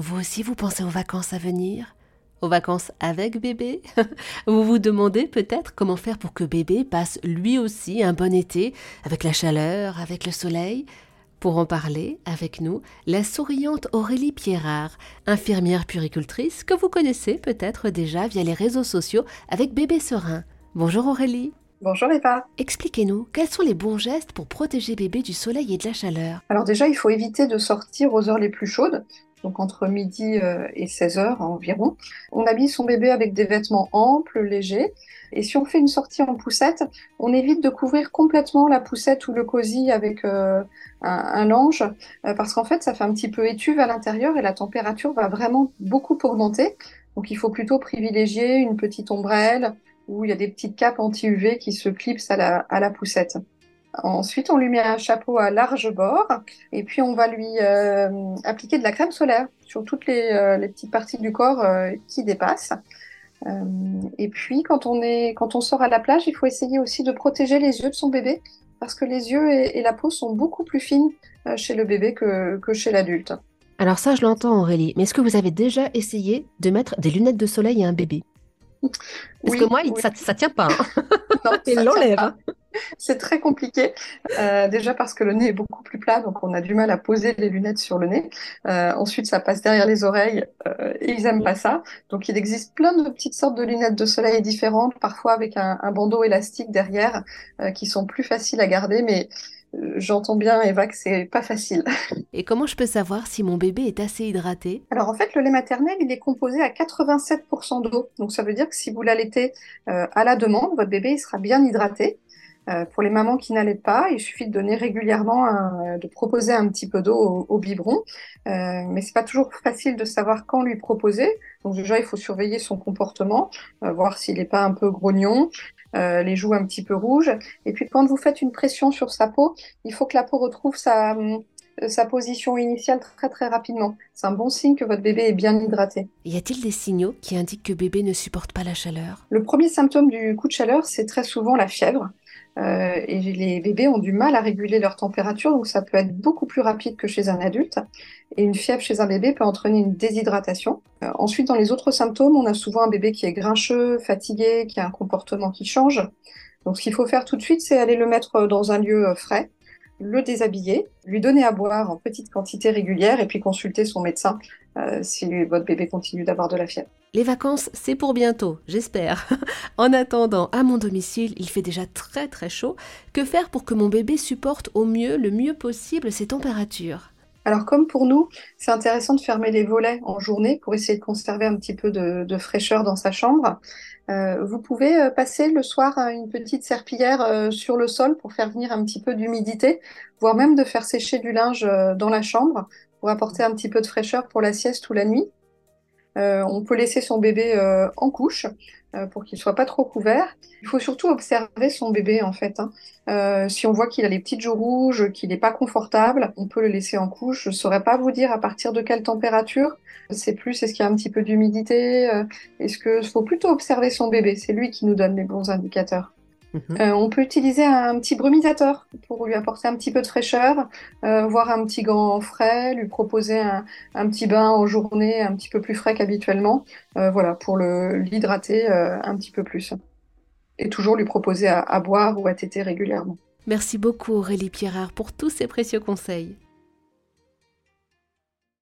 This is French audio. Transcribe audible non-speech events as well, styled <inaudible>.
Vous aussi, vous pensez aux vacances à venir? Aux vacances avec bébé? <laughs> Vous vous demandez peut-être comment faire pour que bébé passe lui aussi un bon été, avec la chaleur, avec le soleil? Pour en parler avec nous, la souriante Aurélie Pierrard, infirmière puricultrice que vous connaissez peut-être déjà via les réseaux sociaux avec Bébé Serein. Bonjour Aurélie. Bonjour Eva. Expliquez-nous, quels sont les bons gestes pour protéger bébé du soleil et de la chaleur Alors déjà, il faut éviter de sortir aux heures les plus chaudes, donc entre midi euh, et 16 heures environ. On habille son bébé avec des vêtements amples, légers, et si on fait une sortie en poussette, on évite de couvrir complètement la poussette ou le cosy avec euh, un, un, linge, euh, parce qu'en fait, ça fait un petit peu étuve à l'intérieur et la température va vraiment beaucoup augmenter. Donc il faut plutôt privilégier une petite ombrelle, où il y a des petites capes anti-UV qui se clipsent à la, poussette. Ensuite, on lui met un chapeau à large bord et puis on va lui euh, appliquer de la crème solaire sur toutes les, euh, petites parties du corps euh, qui dépassent. Et puis, quand on, est, quand on sort à la plage, il faut essayer aussi de protéger les yeux de son bébé parce que les yeux et, la peau sont beaucoup plus fines chez le bébé que, que chez l'adulte. Alors ça, je l'entends Aurélie, mais est-ce que vous avez déjà essayé de mettre des lunettes de soleil à un bébé? Parce oui, que moi, oui. ça, tient pas. Hein. <laughs> Non, il l'enlève. C'est très compliqué. Euh, déjà parce que le nez est beaucoup plus plat, donc on a du mal à poser les lunettes sur le nez. Euh, ensuite, ça passe derrière les oreilles euh, et ils aiment pas ça. Donc il existe plein de petites sortes de lunettes de soleil différentes, parfois avec un, un bandeau élastique derrière, qui sont plus faciles à garder, mais j'entends bien, Eva, que c'est pas facile. <laughs> Et comment je peux savoir si mon bébé est assez hydraté? Alors en fait, le lait maternel, il est composé à 87% d'eau. Donc ça veut dire que si vous l'allaitez euh, à la demande, votre bébé il sera bien hydraté. Euh, pour les mamans qui n'allaitent pas, il suffit de donner régulièrement, un, de proposer un petit peu d'eau au, biberon. Euh, mais c'est pas toujours facile de savoir quand lui proposer. Donc déjà, il faut surveiller son comportement, euh, voir s'il n'est pas un peu grognon, euh, les joues un petit peu rouges. Et puis quand vous faites une pression sur sa peau, il faut que la peau retrouve sa, sa position initiale très très rapidement. C'est un bon signe que votre bébé est bien hydraté. Y a-t-il des signaux qui indiquent que bébé ne supporte pas la chaleur? Le premier symptôme du coup de chaleur, c'est très souvent la fièvre. Euh, et les bébés ont du mal à réguler leur température, donc ça peut être beaucoup plus rapide que chez un adulte. Et une fièvre chez un bébé peut entraîner une déshydratation. Euh, ensuite, dans les autres symptômes, on a souvent un bébé qui est grincheux, fatigué, qui a un comportement qui change. Donc ce qu'il faut faire tout de suite, c'est aller le mettre dans un lieu euh, frais, le déshabiller, lui donner à boire en petite quantité régulière et puis consulter son médecin euh, si votre bébé continue d'avoir de la fièvre. Les vacances, c'est pour bientôt, j'espère. <laughs> en attendant, à mon domicile, il fait déjà très très chaud. Que faire pour que mon bébé supporte au mieux, le mieux possible ces températures? Alors comme pour nous, c'est intéressant de fermer les volets en journée pour essayer de conserver un petit peu de, fraîcheur dans sa chambre. Euh, vous pouvez euh, passer le soir une petite serpillière euh, sur le sol pour faire venir un petit peu d'humidité, voire même de faire sécher du linge dans la chambre pour apporter un petit peu de fraîcheur pour la sieste ou la nuit. Euh, on peut laisser son bébé euh, en couche euh, pour qu'il soit pas trop couvert. Il faut surtout observer son bébé en fait. Hein. Si on voit qu'il a les petites joues rouges, qu'il n'est pas confortable, on peut le laisser en couche. Je saurais pas vous dire à partir de quelle température. C'est plus est-ce qu'il y a un petit peu d'humidité. est-ce que faut plutôt observer son bébé? C'est lui qui nous donne les bons indicateurs. Mmh. Euh, on peut utiliser un petit brumisateur pour lui apporter un petit peu de fraîcheur, euh, voir un petit gant frais, lui proposer un, un, petit bain en journée un petit peu plus frais qu'habituellement, euh, voilà, pour l'hydrater euh, un petit peu plus. Et toujours lui proposer à, à boire ou à téter régulièrement. Merci beaucoup Aurélie Pierrard pour tous ces précieux conseils.